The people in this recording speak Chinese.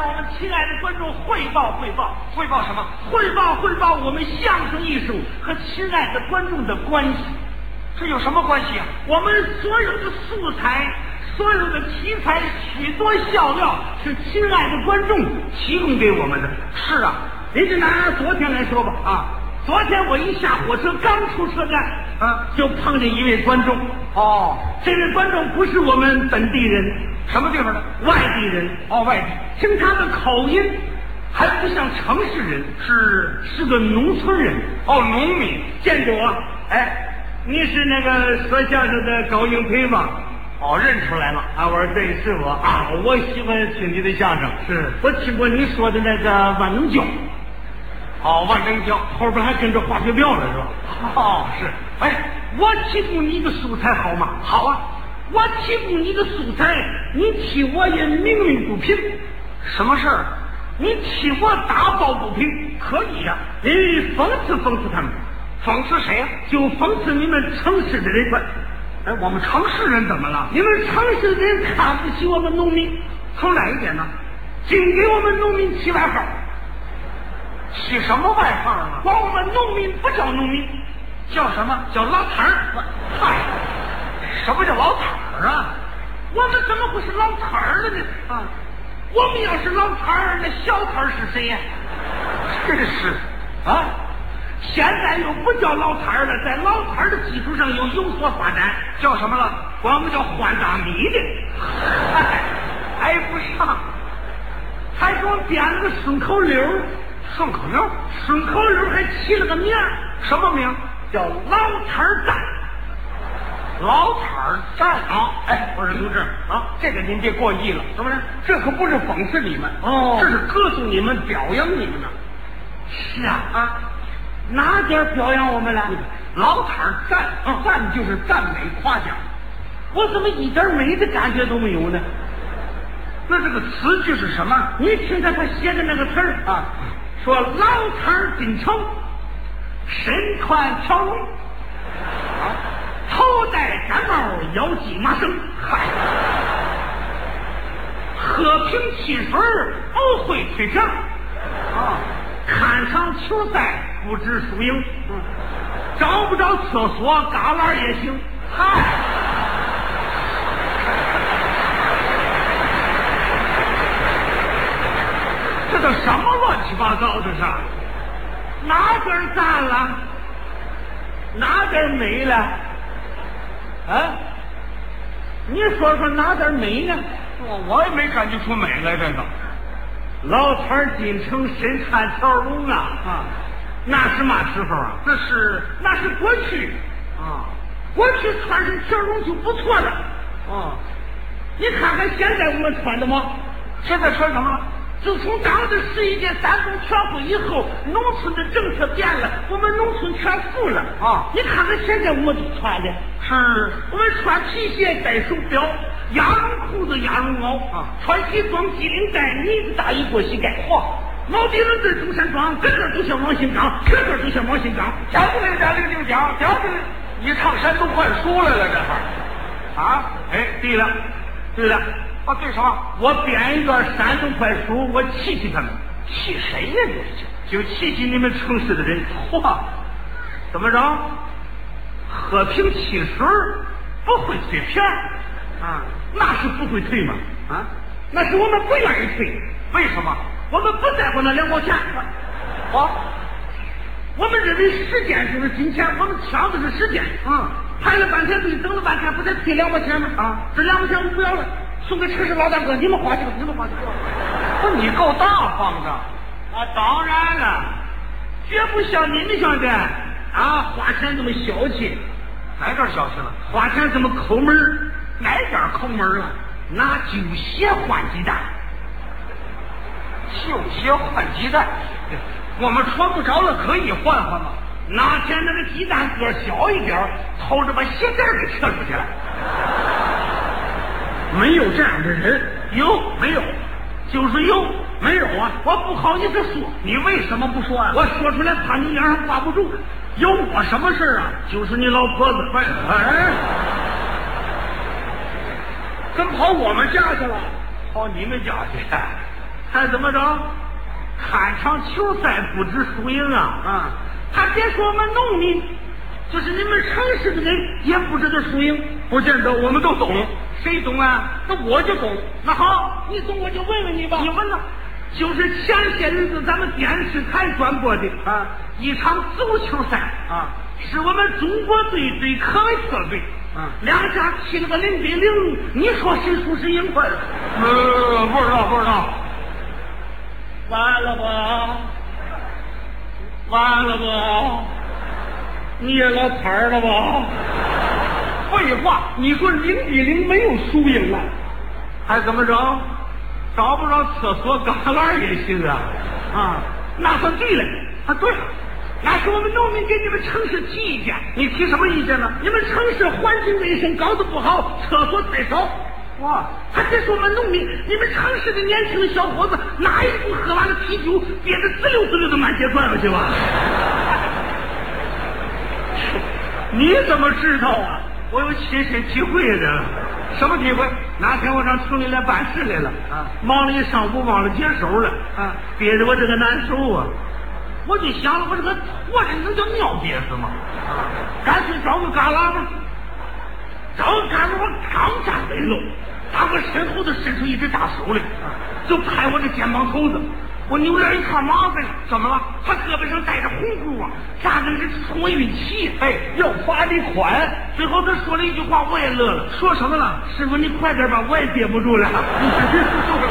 向我们亲爱的观众汇报汇报，汇报什么？汇报汇报我们相声艺术和亲爱的观众的关系。这有什么关系啊？我们所有的素材、所有的题材、许多笑料是亲爱的观众提供给我们的。是啊，您就拿昨天来说吧，啊，昨天我一下火车刚出车站，啊，就碰见一位观众。哦，这位观众不是我们本地人，什么地方的？外地人。哦，外地。听他的口音，还不像城市人，是是个农村人。哦，农民。见着我，哎，你是那个说相声的高英培吗？哦，认出来了。啊，我说对，是我啊，我喜欢听你的相声。是我听过你说的那个万能胶，哦，万能胶。后边还跟着化学表了，是吧？哦，是。哎，我提供你的素材好吗？好啊。我提供你的素材，你替我也鸣鸣不平。什么事儿？你替我打抱不平，可以呀、你讽刺讽刺他们，讽刺谁呀、就讽刺你们城市的人吧。哎，我们城市人怎么了？你们城市的人看不起我们农民，从哪一点呢？净给我们农民起外号，起什么外号呢？管我们农民不叫农民，叫什么？叫老摊儿。嗨，什么叫老摊儿啊？我们怎么会是老摊儿了呢？啊，我们要是老摊儿，那小摊儿是谁呀？真是啊！现在又不叫老摊儿了，在老摊儿的基础上又有所发展，叫什么了？管我们叫换大米的。嗨，挨不上。还给我编了个顺口溜儿，顺口溜？顺口溜还起了个名儿，什么名？叫老摊儿赞。老摊儿站啊哎，我说同志啊这个您别过意了，怎么着？这可不是讽刺你们哦这是歌颂你们、表扬你们呢。是啊，啊，哪点表扬我们了？老摊儿赞，嗯赞就是赞美、夸奖。我怎么一点美的感觉都没有呢？那这个词句是什么？你听他他写的那个词儿啊，说老摊儿进城，身穿条龙，啊，头戴毡帽，腰系麻绳，嗨，喝瓶汽水儿不会退票，啊，看场球赛不知输赢，找不着厕所旮旯也行，嗨。这都什么乱七八糟的事儿？哪根儿赞了？哪根儿美了？啊？你说说哪点儿美呢？我我也没感觉出美来，这个老头儿进城身穿条龙啊！啊，那是嘛时候啊？那是那是过去，啊过去穿上条龙就不错了。啊，你看看现在我们穿的吗？现在穿什么了？自从党的十一届三中全会以后，农村的政策变了，我们农村全富了啊你看看现在我们都穿的，是。我们穿皮鞋戴手表，鸭绒裤子鸭绒袄啊穿西装系领带，呢子大衣过膝盖，嚯，毛笔轮子中山装，个个都像王新刚，个个都像王新刚，讲不了讲令就讲，讲不来，你唱山东换书来了这会儿啊？哎，对了，对了，啊，对什么？我编一个山东快书，我气气他们，气谁呀你？就气气你们城市的人，嚯，怎么着？喝瓶汽水不会退票啊那是不会退吗？啊？那是我们不愿意退，为什么？我们不在乎那两毛钱。啊我们认为时间就是金钱，我们抢的是时间。嗯，排了半天队，等了半天，不得退两毛钱吗？啊，这两毛钱我不要了，送给城市老大哥，你们花去吧，你们花去吧。不是你够大方的。啊，当然了，绝不像你们像的啊，花钱这么小气，哪点小气了？花钱这么抠门儿哪点抠门了？拿旧鞋换鸡蛋。旧鞋换鸡蛋，我们穿不着了，可以换换吗？哪天那个鸡蛋个儿小一点儿，偷着把鞋带给扯出去了。没有这样的人，有没有？就是有，没有啊？我不好意思说，你为什么不说啊？我说出来怕你脸上挂不住。有我什么事啊？就是你老婆子，哎，怎么跑我们家去了？跑你们家去？还怎么着？看场球赛不知输赢啊！啊，还别说我们农民，就是你们城市的人也不知道输赢。不见得，我们都懂。谁懂啊？那我就懂。那好，你懂我就问问你吧。你问了，就是前些日子咱们电视台转播的啊一场足球赛啊，是我们中国队对科威特队，嗯两家踢了个零比零，你说谁输谁赢快？呃，不知道，不知道。完了吧，完了吧，捏了摊儿了吧？废话，你说零比零没有输赢啊？还怎么着？找不着厕所旮旯也行啊！啊，那算对了。啊，对了，那是我们农民给你们城市提意见，你提什么意见呢？你们城市环境卫生搞得不好，厕所太少。哇，还别说我们农民，你们城市的年轻的小伙子，哪一壶喝完了啤酒，憋得滋溜滋溜的满街转了去吧？你怎么知道啊？我有亲身体会的。什么体会？那天我上城里来办事来了，啊忙了一上午，忘了解手了，啊憋得我这个难受啊！我就想了，我这个我这能叫尿憋死吗？啊，干脆找个旮旯吧。找个旮旯，我刚站稳了，打我身后头伸出一只大手来，就拍我的肩膀头子。我扭脸一看，麻烦了，怎么了？他胳膊上戴着红箍啊，咋跟这冲我运气？哎，要罚你款。最后他说了一句话，我也乐了。说什么了？师傅，你快点吧，我也憋不住了。就是